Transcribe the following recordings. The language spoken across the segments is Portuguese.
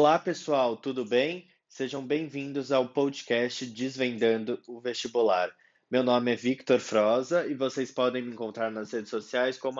Olá, pessoal, tudo bem? Sejam bem-vindos ao podcast Desvendando o Vestibular. Meu nome é Victor Froza e vocês podem me encontrar nas redes sociais como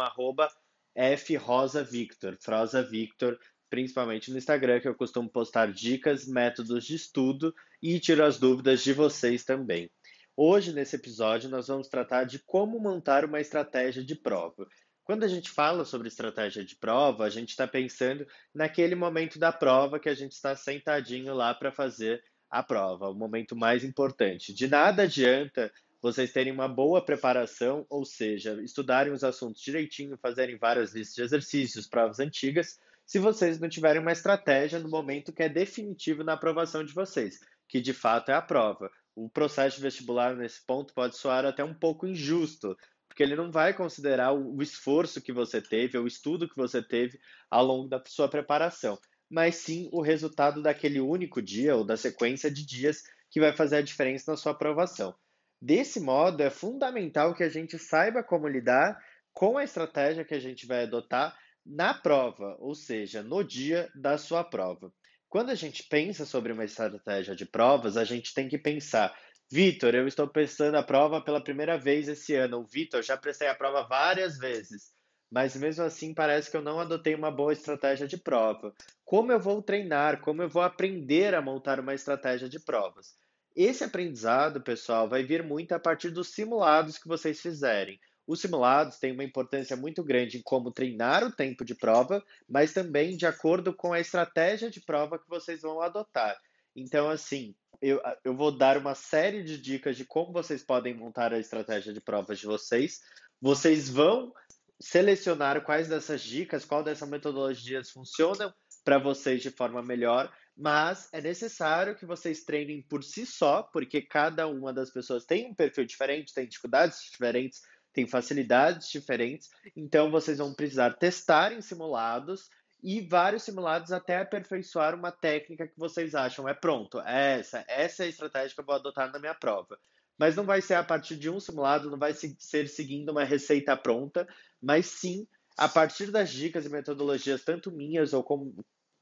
FRosaVictor, Froza Victor, principalmente no Instagram, que eu costumo postar dicas, métodos de estudo e tiro as dúvidas de vocês também. Hoje, nesse episódio, nós vamos tratar de como montar uma estratégia de prova. Quando a gente fala sobre estratégia de prova, a gente está pensando naquele momento da prova que a gente está sentadinho lá para fazer a prova, o momento mais importante. De nada adianta vocês terem uma boa preparação, ou seja, estudarem os assuntos direitinho, fazerem várias listas de exercícios, provas antigas, se vocês não tiverem uma estratégia no momento que é definitivo na aprovação de vocês, que de fato é a prova. O processo de vestibular nesse ponto pode soar até um pouco injusto, porque ele não vai considerar o esforço que você teve, o estudo que você teve ao longo da sua preparação, mas sim o resultado daquele único dia ou da sequência de dias que vai fazer a diferença na sua aprovação. Desse modo, é fundamental que a gente saiba como lidar com a estratégia que a gente vai adotar na prova, ou seja, no dia da sua prova. Quando a gente pensa sobre uma estratégia de provas, a gente tem que pensar Vitor, eu estou prestando a prova pela primeira vez esse ano. Vitor, já prestei a prova várias vezes, mas mesmo assim parece que eu não adotei uma boa estratégia de prova. Como eu vou treinar? Como eu vou aprender a montar uma estratégia de provas? Esse aprendizado, pessoal, vai vir muito a partir dos simulados que vocês fizerem. Os simulados têm uma importância muito grande em como treinar o tempo de prova, mas também de acordo com a estratégia de prova que vocês vão adotar. Então, assim, eu, eu vou dar uma série de dicas de como vocês podem montar a estratégia de provas de vocês. Vocês vão selecionar quais dessas dicas, qual dessas metodologias funcionam para vocês de forma melhor, mas é necessário que vocês treinem por si só, porque cada uma das pessoas tem um perfil diferente, tem dificuldades diferentes, tem facilidades diferentes, então vocês vão precisar testar em simulados e vários simulados até aperfeiçoar uma técnica que vocês acham é pronto, é essa, essa é a estratégia que eu vou adotar na minha prova. Mas não vai ser a partir de um simulado, não vai ser seguindo uma receita pronta, mas sim a partir das dicas e metodologias, tanto minhas ou como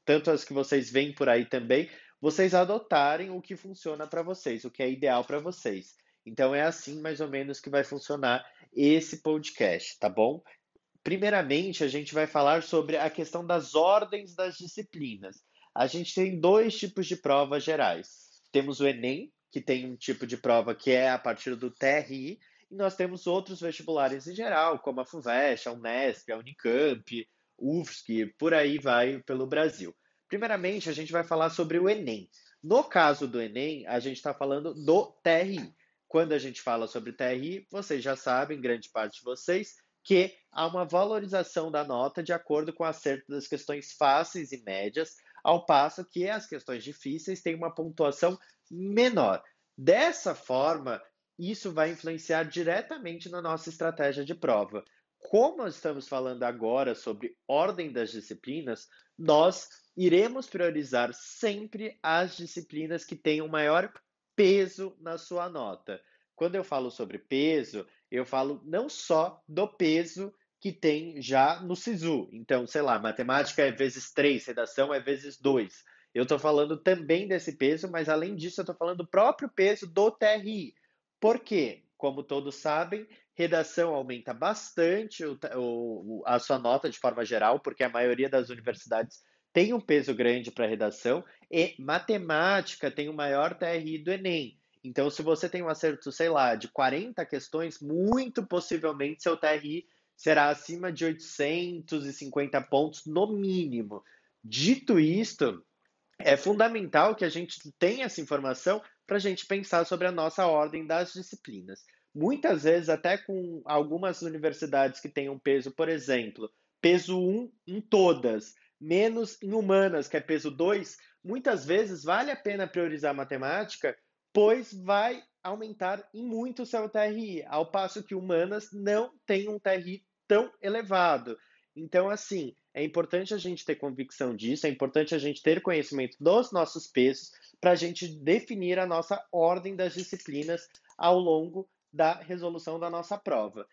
tanto as que vocês veem por aí também, vocês adotarem o que funciona para vocês, o que é ideal para vocês. Então é assim mais ou menos que vai funcionar esse podcast, tá bom? Primeiramente, a gente vai falar sobre a questão das ordens das disciplinas. A gente tem dois tipos de provas gerais. Temos o Enem, que tem um tipo de prova que é a partir do TRI, e nós temos outros vestibulares em geral, como a FUVEST, a Unesp, a Unicamp, UFSC, por aí vai pelo Brasil. Primeiramente, a gente vai falar sobre o Enem. No caso do Enem, a gente está falando do TRI. Quando a gente fala sobre TRI, vocês já sabem, grande parte de vocês, que há uma valorização da nota de acordo com o acerto das questões fáceis e médias, ao passo que as questões difíceis têm uma pontuação menor. Dessa forma, isso vai influenciar diretamente na nossa estratégia de prova. Como estamos falando agora sobre ordem das disciplinas, nós iremos priorizar sempre as disciplinas que tenham maior peso na sua nota. Quando eu falo sobre peso, eu falo não só do peso que tem já no SISU. Então, sei lá, matemática é vezes 3, redação é vezes 2. Eu estou falando também desse peso, mas além disso, eu estou falando do próprio peso do TRI. Por quê? Como todos sabem, redação aumenta bastante o, o, a sua nota de forma geral, porque a maioria das universidades tem um peso grande para redação, e matemática tem o maior TRI do Enem. Então, se você tem um acerto, sei lá, de 40 questões, muito possivelmente seu TRI será acima de 850 pontos no mínimo. Dito isto, é fundamental que a gente tenha essa informação para a gente pensar sobre a nossa ordem das disciplinas. Muitas vezes, até com algumas universidades que têm um peso, por exemplo, peso 1 em todas, menos em humanas, que é peso 2, muitas vezes vale a pena priorizar matemática pois vai aumentar em muito o seu TRI, ao passo que humanas não tem um TRI tão elevado. Então, assim, é importante a gente ter convicção disso, é importante a gente ter conhecimento dos nossos pesos para a gente definir a nossa ordem das disciplinas ao longo da resolução da nossa prova.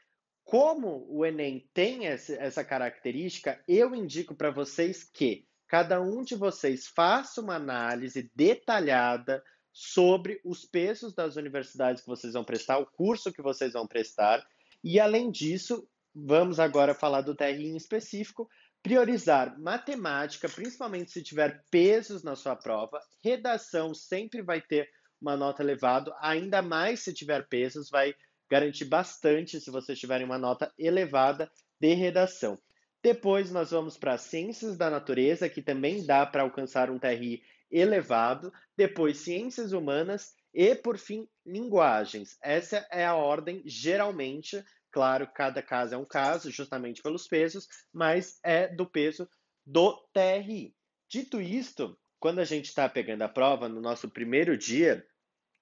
Como o Enem tem essa característica, eu indico para vocês que cada um de vocês faça uma análise detalhada sobre os pesos das universidades que vocês vão prestar, o curso que vocês vão prestar, e além disso, vamos agora falar do TRI em específico, priorizar matemática, principalmente se tiver pesos na sua prova, redação sempre vai ter uma nota elevada, ainda mais se tiver pesos, vai garantir bastante se vocês tiverem uma nota elevada de redação. Depois nós vamos para ciências da natureza, que também dá para alcançar um TRI elevado. Depois ciências humanas e por fim linguagens. Essa é a ordem geralmente, claro, cada caso é um caso, justamente pelos pesos, mas é do peso do TRI. Dito isto, quando a gente está pegando a prova no nosso primeiro dia,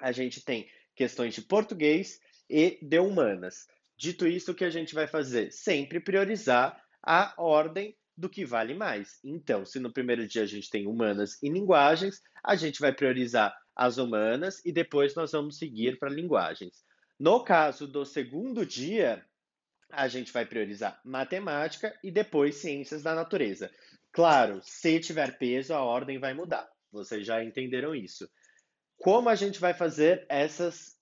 a gente tem questões de português e de humanas. Dito isso, o que a gente vai fazer? Sempre priorizar a ordem do que vale mais. Então, se no primeiro dia a gente tem humanas e linguagens, a gente vai priorizar as humanas e depois nós vamos seguir para linguagens. No caso do segundo dia, a gente vai priorizar matemática e depois ciências da natureza. Claro, se tiver peso, a ordem vai mudar. Vocês já entenderam isso. Como a gente vai fazer essas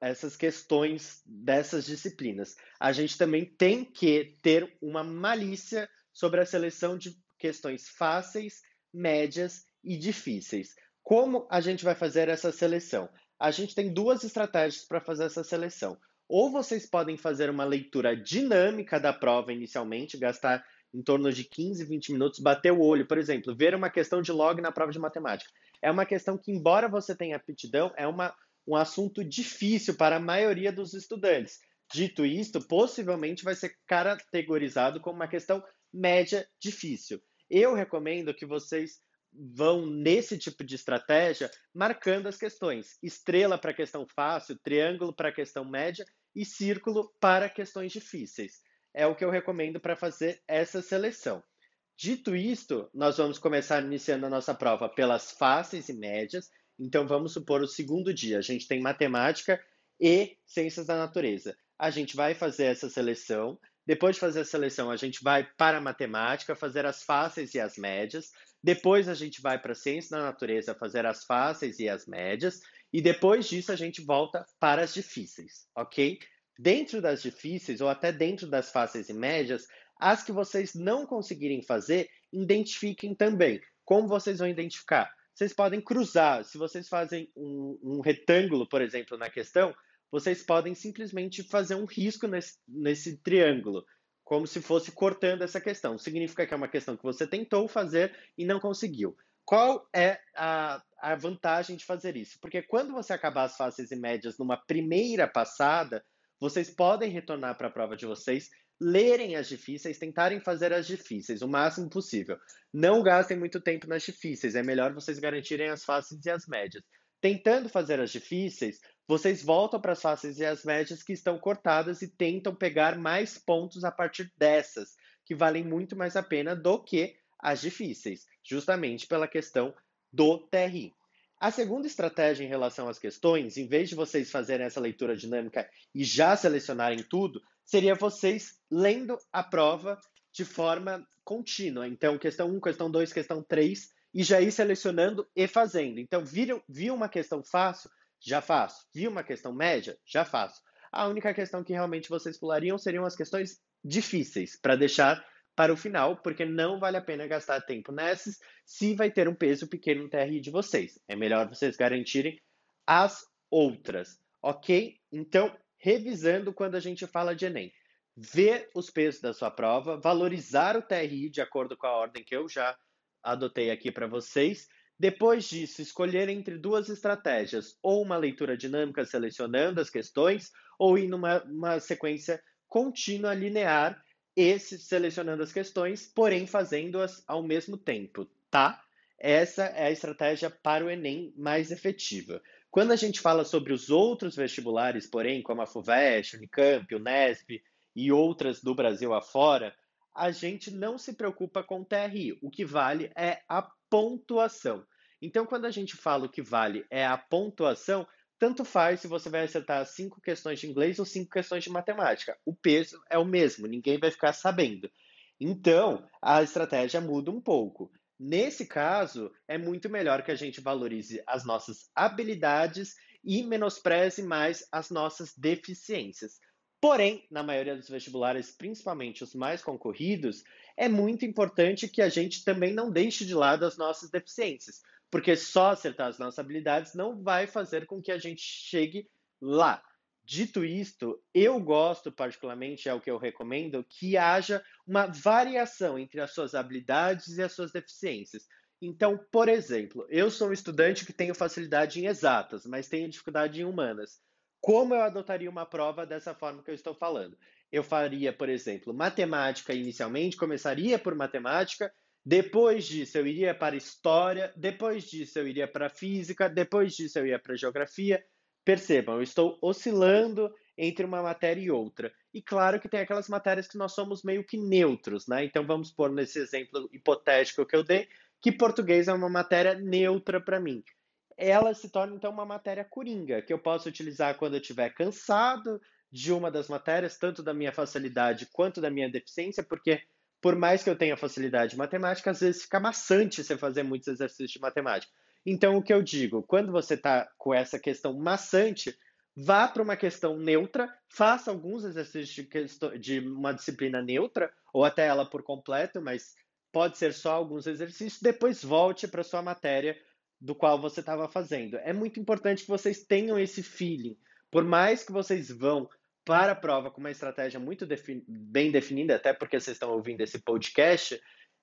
essas questões dessas disciplinas. A gente também tem que ter uma malícia sobre a seleção de questões fáceis, médias e difíceis. Como a gente vai fazer essa seleção? A gente tem duas estratégias para fazer essa seleção. Ou vocês podem fazer uma leitura dinâmica da prova inicialmente, gastar em torno de 15, 20 minutos, bater o olho, por exemplo, ver uma questão de log na prova de matemática. É uma questão que, embora você tenha aptidão, é uma um assunto difícil para a maioria dos estudantes. Dito isto, possivelmente vai ser categorizado como uma questão média difícil. Eu recomendo que vocês vão nesse tipo de estratégia marcando as questões. Estrela para questão fácil, triângulo para questão média e círculo para questões difíceis. É o que eu recomendo para fazer essa seleção. Dito isto, nós vamos começar iniciando a nossa prova pelas fáceis e médias então, vamos supor o segundo dia, a gente tem matemática e ciências da natureza. A gente vai fazer essa seleção. Depois de fazer a seleção, a gente vai para a matemática, fazer as fáceis e as médias. Depois, a gente vai para a ciência da natureza, fazer as fáceis e as médias. E depois disso, a gente volta para as difíceis, ok? Dentro das difíceis, ou até dentro das fáceis e médias, as que vocês não conseguirem fazer, identifiquem também. Como vocês vão identificar? vocês podem cruzar. Se vocês fazem um, um, retângulo, por exemplo, na questão, vocês podem simplesmente fazer um risco nesse, nesse triângulo, como se fosse cortando essa questão. Significa que é uma questão que você tentou fazer e não conseguiu. Qual é a, a vantagem de fazer isso? Porque quando você acabar as fáceis e médias numa primeira passada, vocês podem retornar para a prova de vocês lerem as difíceis, tentarem fazer as difíceis o máximo possível. Não gastem muito tempo nas difíceis, é melhor vocês garantirem as fáceis e as médias. Tentando fazer as difíceis, vocês voltam para as fáceis e as médias que estão cortadas e tentam pegar mais pontos a partir dessas, que valem muito mais a pena do que as difíceis, justamente pela questão do TRI. A segunda estratégia em relação às questões, em vez de vocês fazerem essa leitura dinâmica e já selecionarem tudo, seria vocês lendo a prova de forma contínua. Então, questão 1, questão 2, questão 3, e já ir selecionando e fazendo. Então, viram, viu uma questão fácil? Já faço. Viu uma questão média? Já faço. A única questão que realmente vocês pulariam seriam as questões difíceis, para deixar para o final, porque não vale a pena gastar tempo nessas se vai ter um peso pequeno no TRI de vocês. É melhor vocês garantirem as outras, ok? Então, revisando quando a gente fala de Enem, ver os pesos da sua prova, valorizar o TRI de acordo com a ordem que eu já adotei aqui para vocês. Depois disso, escolher entre duas estratégias, ou uma leitura dinâmica selecionando as questões, ou ir numa sequência contínua linear esse selecionando as questões, porém fazendo-as ao mesmo tempo, tá? Essa é a estratégia para o Enem mais efetiva. Quando a gente fala sobre os outros vestibulares, porém, como a FUVEST, Unicamp, Unesp e outras do Brasil afora, a gente não se preocupa com o TRI. O que vale é a pontuação. Então, quando a gente fala o que vale é a pontuação, tanto faz se você vai acertar cinco questões de inglês ou cinco questões de matemática. O peso é o mesmo, ninguém vai ficar sabendo. Então, a estratégia muda um pouco. Nesse caso, é muito melhor que a gente valorize as nossas habilidades e menospreze mais as nossas deficiências. Porém, na maioria dos vestibulares, principalmente os mais concorridos, é muito importante que a gente também não deixe de lado as nossas deficiências, porque só acertar as nossas habilidades não vai fazer com que a gente chegue lá. Dito isto, eu gosto particularmente, é o que eu recomendo, que haja uma variação entre as suas habilidades e as suas deficiências. Então, por exemplo, eu sou um estudante que tenho facilidade em exatas, mas tenho dificuldade em humanas. Como eu adotaria uma prova dessa forma que eu estou falando? Eu faria, por exemplo, matemática inicialmente, começaria por matemática, depois disso eu iria para história, depois disso eu iria para física, depois disso eu ia para geografia, Percebam, eu estou oscilando entre uma matéria e outra. E claro que tem aquelas matérias que nós somos meio que neutros, né? Então vamos pôr nesse exemplo hipotético que eu dei, que português é uma matéria neutra para mim. Ela se torna então uma matéria coringa, que eu posso utilizar quando eu estiver cansado de uma das matérias, tanto da minha facilidade quanto da minha deficiência, porque por mais que eu tenha facilidade em matemática, às vezes fica maçante você fazer muitos exercícios de matemática. Então, o que eu digo, quando você está com essa questão maçante, vá para uma questão neutra, faça alguns exercícios de, de uma disciplina neutra, ou até ela por completo, mas pode ser só alguns exercícios, depois volte para sua matéria do qual você estava fazendo. É muito importante que vocês tenham esse feeling. Por mais que vocês vão para a prova com uma estratégia muito bem definida, até porque vocês estão ouvindo esse podcast,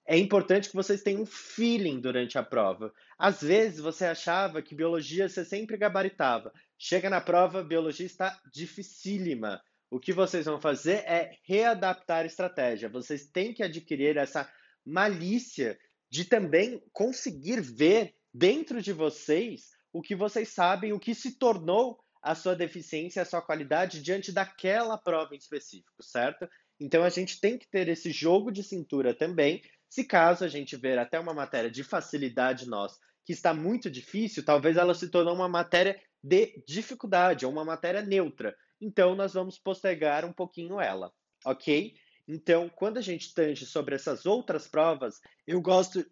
é importante que vocês tenham um feeling durante a prova. Às vezes você achava que biologia você sempre gabaritava. Chega na prova, biologia está dificílima. O que vocês vão fazer é readaptar a estratégia. Vocês têm que adquirir essa malícia de também conseguir ver dentro de vocês o que vocês sabem, o que se tornou a sua deficiência, a sua qualidade diante daquela prova em específico, certo? Então a gente tem que ter esse jogo de cintura também se caso a gente ver até uma matéria de facilidade nossa que está muito difícil, talvez ela se torne uma matéria de dificuldade, ou uma matéria neutra. Então, nós vamos postergar um pouquinho ela, ok? Então, quando a gente tange sobre essas outras provas, eu gosto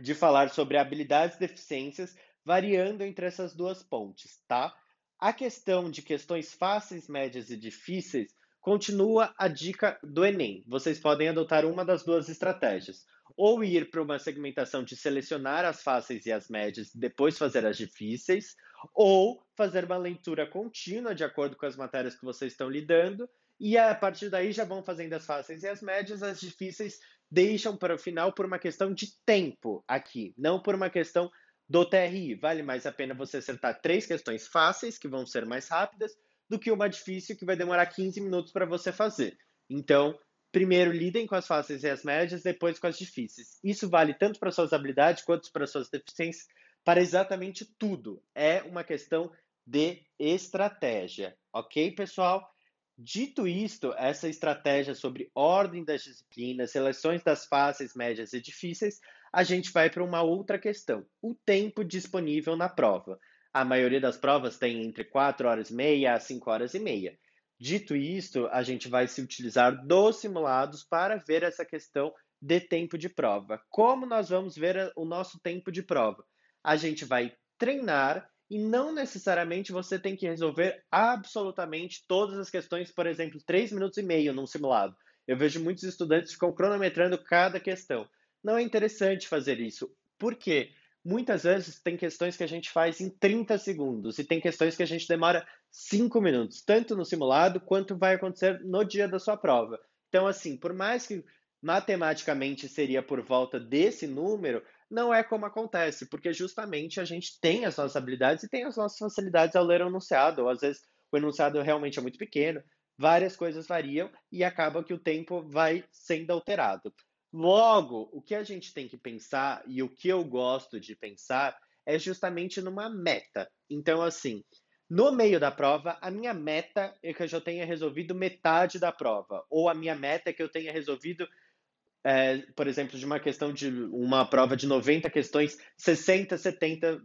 de falar sobre habilidades e deficiências, variando entre essas duas pontes, tá? A questão de questões fáceis, médias e difíceis Continua a dica do Enem. Vocês podem adotar uma das duas estratégias. Ou ir para uma segmentação de selecionar as fáceis e as médias e depois fazer as difíceis, ou fazer uma leitura contínua de acordo com as matérias que vocês estão lidando, e a partir daí já vão fazendo as fáceis e as médias, as difíceis deixam para o final por uma questão de tempo aqui, não por uma questão do TRI. Vale mais a pena você acertar três questões fáceis, que vão ser mais rápidas, do que uma difícil que vai demorar 15 minutos para você fazer. Então, primeiro lidem com as fáceis e as médias, depois com as difíceis. Isso vale tanto para suas habilidades quanto para suas deficiências, para exatamente tudo. É uma questão de estratégia, ok, pessoal? Dito isto, essa estratégia sobre ordem das disciplinas, seleções das fáceis, médias e difíceis, a gente vai para uma outra questão: o tempo disponível na prova. A maioria das provas tem entre 4 horas e meia a 5 horas e meia. Dito isto, a gente vai se utilizar dos simulados para ver essa questão de tempo de prova. Como nós vamos ver o nosso tempo de prova? A gente vai treinar e não necessariamente você tem que resolver absolutamente todas as questões, por exemplo, 3 minutos e meio num simulado. Eu vejo muitos estudantes ficam cronometrando cada questão. Não é interessante fazer isso. Por quê? muitas vezes tem questões que a gente faz em 30 segundos e tem questões que a gente demora 5 minutos, tanto no simulado quanto vai acontecer no dia da sua prova. Então, assim, por mais que matematicamente seria por volta desse número, não é como acontece, porque justamente a gente tem as nossas habilidades e tem as nossas facilidades ao ler o enunciado, ou às vezes o enunciado realmente é muito pequeno, várias coisas variam e acaba que o tempo vai sendo alterado. Logo, o que a gente tem que pensar e o que eu gosto de pensar é justamente numa meta. Então, assim, no meio da prova, a minha meta é que eu já tenha resolvido metade da prova, ou a minha meta é que eu tenha resolvido, é, por exemplo, de uma questão de uma prova de 90 questões, 60, 70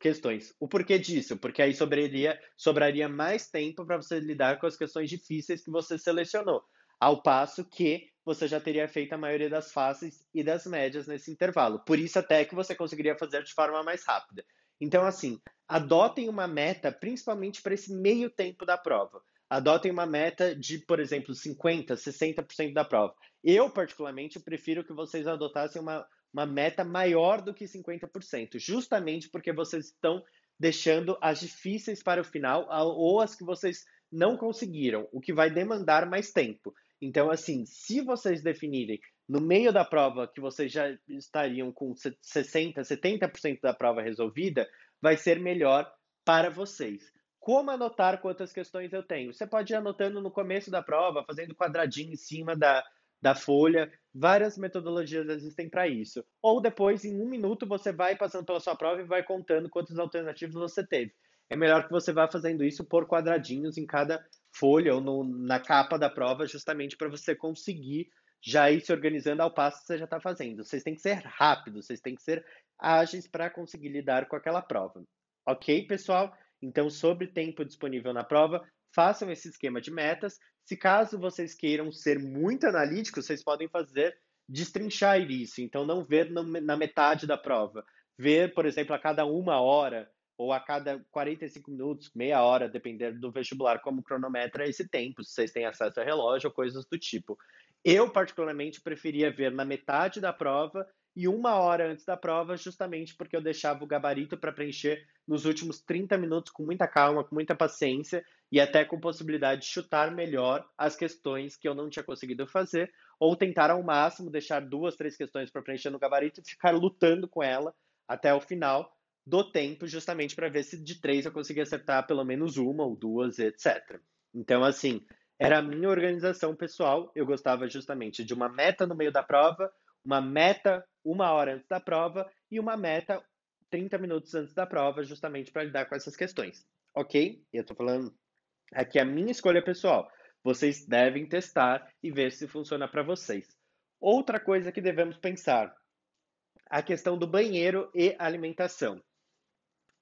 questões. O porquê disso? Porque aí sobraria, sobraria mais tempo para você lidar com as questões difíceis que você selecionou. Ao passo que você já teria feito a maioria das faces e das médias nesse intervalo. Por isso, até que você conseguiria fazer de forma mais rápida. Então, assim, adotem uma meta, principalmente para esse meio tempo da prova. Adotem uma meta de, por exemplo, 50%, 60% da prova. Eu, particularmente, prefiro que vocês adotassem uma, uma meta maior do que 50%, justamente porque vocês estão deixando as difíceis para o final ou as que vocês não conseguiram, o que vai demandar mais tempo. Então, assim, se vocês definirem no meio da prova que vocês já estariam com 60%, 70% da prova resolvida, vai ser melhor para vocês. Como anotar quantas questões eu tenho? Você pode ir anotando no começo da prova, fazendo quadradinho em cima da, da folha. Várias metodologias existem para isso. Ou depois, em um minuto, você vai passando pela sua prova e vai contando quantas alternativas você teve. É melhor que você vá fazendo isso por quadradinhos em cada folha ou no, na capa da prova, justamente para você conseguir já ir se organizando ao passo que você já está fazendo. Vocês têm que ser rápidos, vocês têm que ser ágeis para conseguir lidar com aquela prova. Ok, pessoal? Então, sobre tempo disponível na prova, façam esse esquema de metas. Se caso vocês queiram ser muito analíticos, vocês podem fazer destrinchar isso. Então, não ver na metade da prova. Ver, por exemplo, a cada uma hora ou a cada 45 minutos, meia hora, dependendo do vestibular, como cronometra esse tempo, se vocês têm acesso a relógio ou coisas do tipo. Eu, particularmente, preferia ver na metade da prova e uma hora antes da prova, justamente porque eu deixava o gabarito para preencher nos últimos 30 minutos com muita calma, com muita paciência e até com possibilidade de chutar melhor as questões que eu não tinha conseguido fazer, ou tentar ao máximo deixar duas, três questões para preencher no gabarito e ficar lutando com ela até o final do tempo, justamente para ver se de três eu conseguia acertar pelo menos uma ou duas, etc. Então, assim, era a minha organização pessoal. Eu gostava justamente de uma meta no meio da prova, uma meta uma hora antes da prova e uma meta 30 minutos antes da prova, justamente para lidar com essas questões. Ok? Eu estou falando aqui a minha escolha pessoal. Vocês devem testar e ver se funciona para vocês. Outra coisa que devemos pensar: a questão do banheiro e alimentação.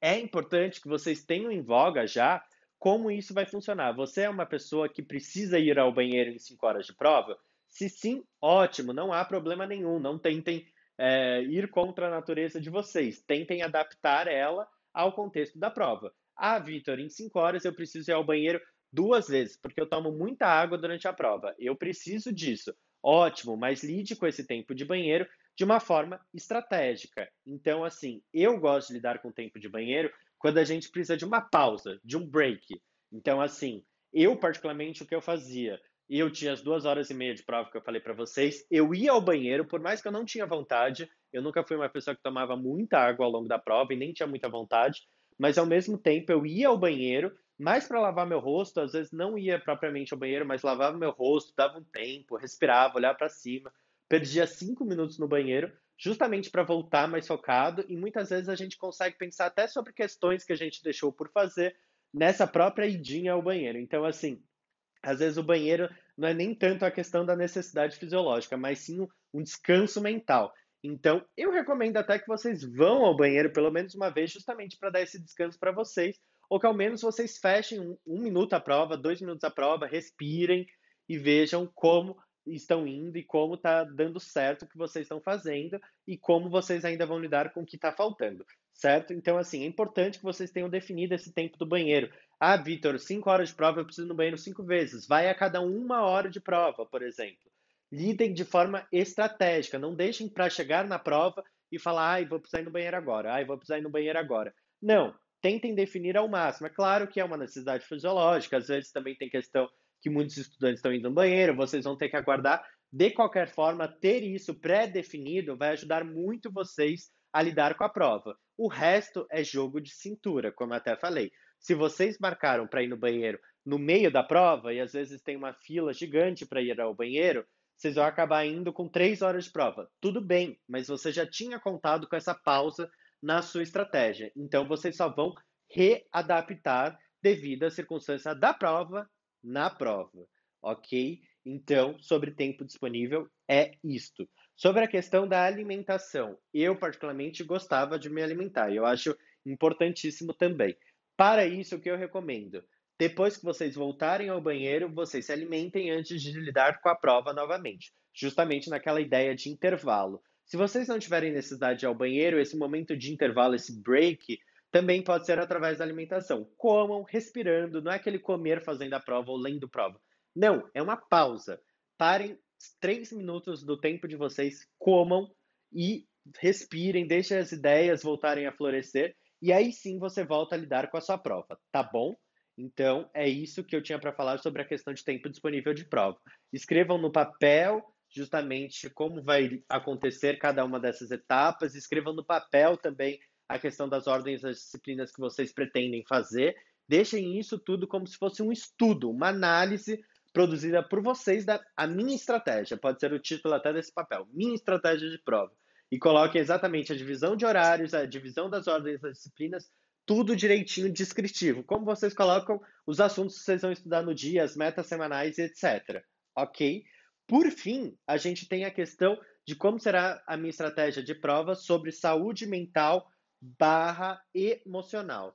É importante que vocês tenham em voga já como isso vai funcionar. Você é uma pessoa que precisa ir ao banheiro em 5 horas de prova? Se sim, ótimo, não há problema nenhum. Não tentem é, ir contra a natureza de vocês. Tentem adaptar ela ao contexto da prova. Ah, Vitor, em cinco horas eu preciso ir ao banheiro duas vezes, porque eu tomo muita água durante a prova. Eu preciso disso. Ótimo, mas lide com esse tempo de banheiro de uma forma estratégica. Então, assim, eu gosto de lidar com o tempo de banheiro quando a gente precisa de uma pausa, de um break. Então, assim, eu particularmente o que eu fazia? E eu tinha as duas horas e meia de prova que eu falei para vocês. Eu ia ao banheiro, por mais que eu não tinha vontade, eu nunca fui uma pessoa que tomava muita água ao longo da prova e nem tinha muita vontade, mas ao mesmo tempo eu ia ao banheiro, mais para lavar meu rosto, às vezes não ia propriamente ao banheiro, mas lavava meu rosto, dava um tempo, respirava, olhava para cima, perdia cinco minutos no banheiro, justamente para voltar mais focado, e muitas vezes a gente consegue pensar até sobre questões que a gente deixou por fazer nessa própria idinha ao banheiro. Então, assim, às vezes o banheiro não é nem tanto a questão da necessidade fisiológica, mas sim um descanso mental. Então, eu recomendo até que vocês vão ao banheiro pelo menos uma vez, justamente para dar esse descanso para vocês, ou que ao menos vocês fechem um, um, minuto a prova, dois minutos a prova, respirem e vejam como estão indo e como está dando certo o que vocês estão fazendo e como vocês ainda vão lidar com o que está faltando, certo? Então, assim, é importante que vocês tenham definido esse tempo do banheiro. Ah, Vitor, cinco horas de prova eu preciso ir no banheiro cinco vezes. Vai a cada uma hora de prova, por exemplo. Lidem de forma estratégica. Não deixem para chegar na prova e falar, ai, vou precisar ir no banheiro agora, ai, vou precisar ir no banheiro agora. Não. Tentem definir ao máximo. É claro que é uma necessidade fisiológica, às vezes também tem questão que muitos estudantes estão indo no banheiro, vocês vão ter que aguardar. De qualquer forma, ter isso pré-definido vai ajudar muito vocês a lidar com a prova. O resto é jogo de cintura, como até falei. Se vocês marcaram para ir no banheiro no meio da prova, e às vezes tem uma fila gigante para ir ao banheiro, vocês vão acabar indo com três horas de prova. Tudo bem, mas você já tinha contado com essa pausa na sua estratégia. Então vocês só vão readaptar devido à circunstância da prova na prova, ok? Então, sobre tempo disponível, é isto. Sobre a questão da alimentação, eu particularmente gostava de me alimentar, eu acho importantíssimo também. Para isso, o que eu recomendo? Depois que vocês voltarem ao banheiro, vocês se alimentem antes de lidar com a prova novamente. justamente naquela ideia de intervalo. Se vocês não tiverem necessidade de ir ao banheiro, esse momento de intervalo, esse break, também pode ser através da alimentação. Comam, respirando, não é aquele comer fazendo a prova ou lendo prova. Não, é uma pausa. Parem três minutos do tempo de vocês, comam e respirem, deixem as ideias voltarem a florescer e aí sim você volta a lidar com a sua prova, tá bom? Então, é isso que eu tinha para falar sobre a questão de tempo disponível de prova. Escrevam no papel justamente como vai acontecer cada uma dessas etapas, escrevam no papel também a questão das ordens das disciplinas que vocês pretendem fazer. Deixem isso tudo como se fosse um estudo, uma análise produzida por vocês da a minha estratégia. Pode ser o título até desse papel, minha estratégia de prova. E coloquem exatamente a divisão de horários, a divisão das ordens das disciplinas, tudo direitinho descritivo. Como vocês colocam os assuntos que vocês vão estudar no dia, as metas semanais, etc. Ok? Por fim, a gente tem a questão de como será a minha estratégia de prova sobre saúde mental barra emocional.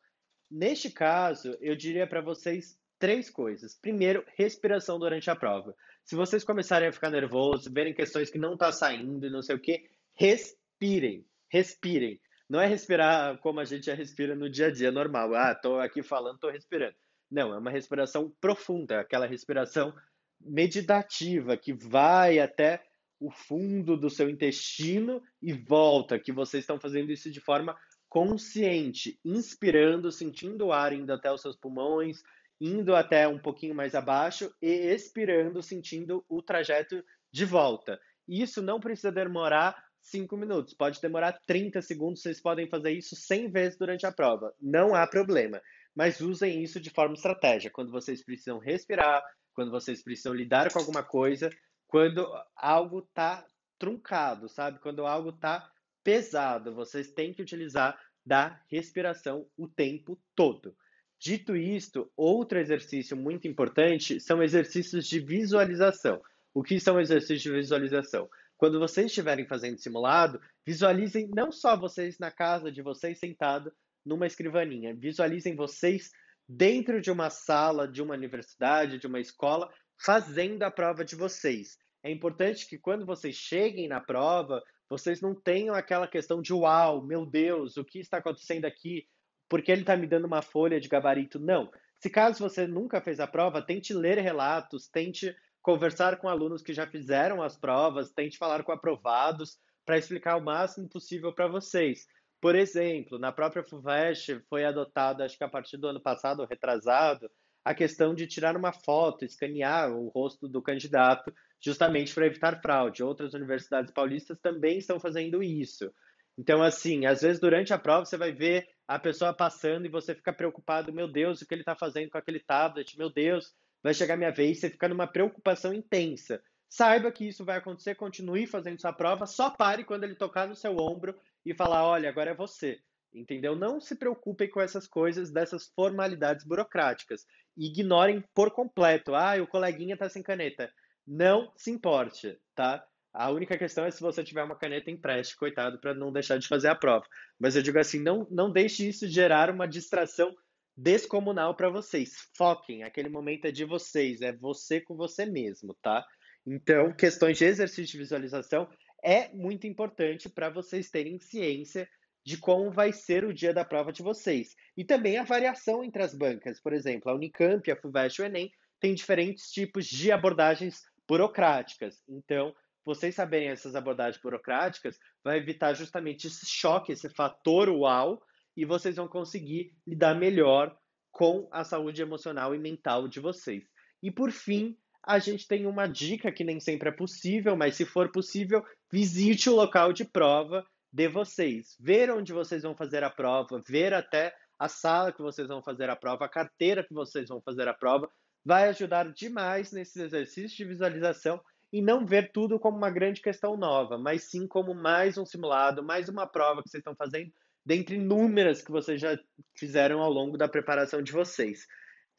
Neste caso, eu diria para vocês três coisas. Primeiro, respiração durante a prova. Se vocês começarem a ficar nervosos, verem questões que não tá saindo e não sei o que, respirem, respirem. Não é respirar como a gente já respira no dia a dia normal. Ah, tô aqui falando, tô respirando. Não, é uma respiração profunda, aquela respiração meditativa que vai até o fundo do seu intestino e volta, que vocês estão fazendo isso de forma consciente, inspirando, sentindo o ar indo até os seus pulmões, indo até um pouquinho mais abaixo e expirando, sentindo o trajeto de volta. Isso não precisa demorar 5 minutos, pode demorar 30 segundos, vocês podem fazer isso 100 vezes durante a prova, não há problema. Mas usem isso de forma estratégica, quando vocês precisam respirar, quando vocês precisam lidar com alguma coisa, quando algo está truncado, sabe? Quando algo está pesado. Vocês têm que utilizar da respiração o tempo todo. Dito isto, outro exercício muito importante são exercícios de visualização. O que são exercícios de visualização? Quando vocês estiverem fazendo simulado, visualizem não só vocês na casa de vocês sentado numa escrivaninha, visualizem vocês dentro de uma sala de uma universidade, de uma escola, fazendo a prova de vocês. É importante que quando vocês cheguem na prova, vocês não tenham aquela questão de uau, meu Deus, o que está acontecendo aqui? Porque ele está me dando uma folha de gabarito? Não. Se caso você nunca fez a prova, tente ler relatos, tente conversar com alunos que já fizeram as provas, tente falar com aprovados para explicar o máximo possível para vocês. Por exemplo, na própria FUVEST foi adotada, acho que a partir do ano passado, retrasado, a questão de tirar uma foto, escanear o rosto do candidato justamente para evitar fraude. Outras universidades paulistas também estão fazendo isso. Então, assim, às vezes durante a prova você vai ver a pessoa passando e você fica preocupado, meu Deus, o que ele está fazendo com aquele tablet? Meu Deus, vai chegar minha vez, você fica numa preocupação intensa. Saiba que isso vai acontecer, continue fazendo sua prova, só pare quando ele tocar no seu ombro e falar, olha, agora é você. Entendeu? Não se preocupem com essas coisas, dessas formalidades burocráticas. Ignorem por completo. Ah, o coleguinha está sem caneta. Não se importe, tá? A única questão é se você tiver uma caneta empréstimo, coitado, para não deixar de fazer a prova. Mas eu digo assim, não, não deixe isso gerar uma distração descomunal para vocês. Foquem, aquele momento é de vocês, é você com você mesmo, tá? Então, questões de exercício de visualização é muito importante para vocês terem ciência de como vai ser o dia da prova de vocês. E também a variação entre as bancas. Por exemplo, a Unicamp, a FUVEST e o Enem têm diferentes tipos de abordagens burocráticas. Então, vocês saberem essas abordagens burocráticas vai evitar justamente esse choque, esse fator uau, e vocês vão conseguir lidar melhor com a saúde emocional e mental de vocês. E por fim, a gente tem uma dica que nem sempre é possível, mas se for possível, visite o local de prova de vocês. Ver onde vocês vão fazer a prova, ver até a sala que vocês vão fazer a prova, a carteira que vocês vão fazer a prova, vai ajudar demais nesses exercícios de visualização e não ver tudo como uma grande questão nova, mas sim como mais um simulado, mais uma prova que vocês estão fazendo, dentre inúmeras que vocês já fizeram ao longo da preparação de vocês.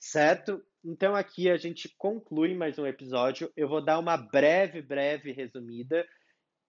Certo? Então aqui a gente conclui mais um episódio. Eu vou dar uma breve, breve resumida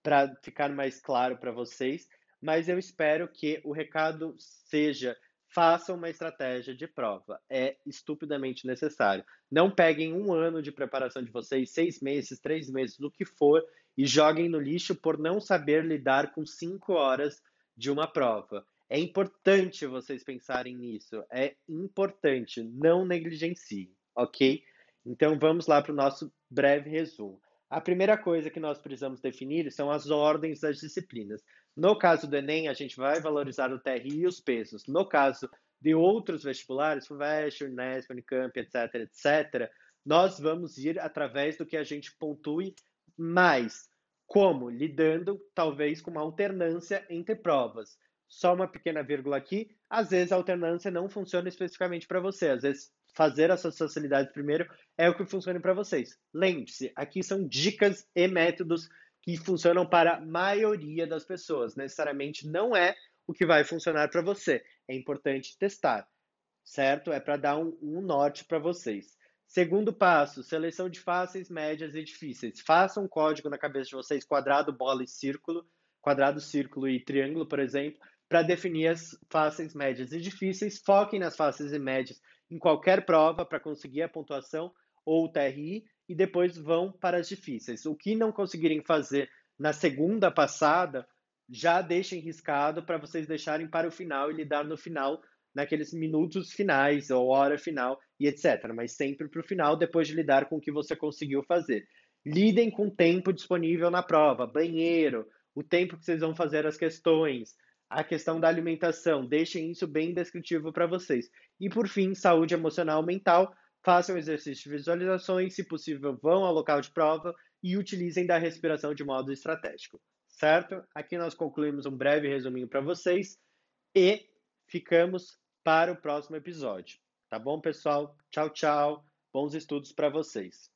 para ficar mais claro para vocês, mas eu espero que o recado seja façam uma estratégia de prova. É estupidamente necessário. Não peguem um ano de preparação de vocês, seis meses, três meses, o que for, e joguem no lixo por não saber lidar com cinco horas de uma prova. É importante vocês pensarem nisso. É importante. Não negligenciem, ok? Então vamos lá para o nosso breve resumo. A primeira coisa que nós precisamos definir são as ordens das disciplinas. No caso do Enem, a gente vai valorizar o TRI e os pesos. No caso de outros vestibulares, FUVEST, Unesp, Unicamp, etc., etc., nós vamos ir através do que a gente pontue mais. Como? Lidando, talvez, com uma alternância entre provas. Só uma pequena vírgula aqui. Às vezes a alternância não funciona especificamente para você. Às vezes fazer essas facilidades primeiro é o que funciona para vocês. Lembre-se, aqui são dicas e métodos que funcionam para a maioria das pessoas. Necessariamente não é o que vai funcionar para você. É importante testar, certo? É para dar um, um norte para vocês. Segundo passo, seleção de fáceis, médias e difíceis. Façam um código na cabeça de vocês, quadrado, bola e círculo, quadrado, círculo e triângulo, por exemplo, para definir as fáceis, médias e difíceis. Foquem nas fáceis e médias em qualquer prova para conseguir a pontuação ou o TRI e depois vão para as difíceis. O que não conseguirem fazer na segunda passada, já deixem riscado para vocês deixarem para o final e lidar no final, naqueles minutos finais ou hora final e etc. Mas sempre para o final, depois de lidar com o que você conseguiu fazer. Lidem com o tempo disponível na prova, banheiro, o tempo que vocês vão fazer as questões, a questão da alimentação, deixem isso bem descritivo para vocês. E por fim, saúde emocional mental, façam exercício de visualizações, se possível, vão ao local de prova e utilizem da respiração de modo estratégico, certo? Aqui nós concluímos um breve resuminho para vocês e ficamos para o próximo episódio. Tá bom, pessoal? Tchau, tchau. Bons estudos para vocês.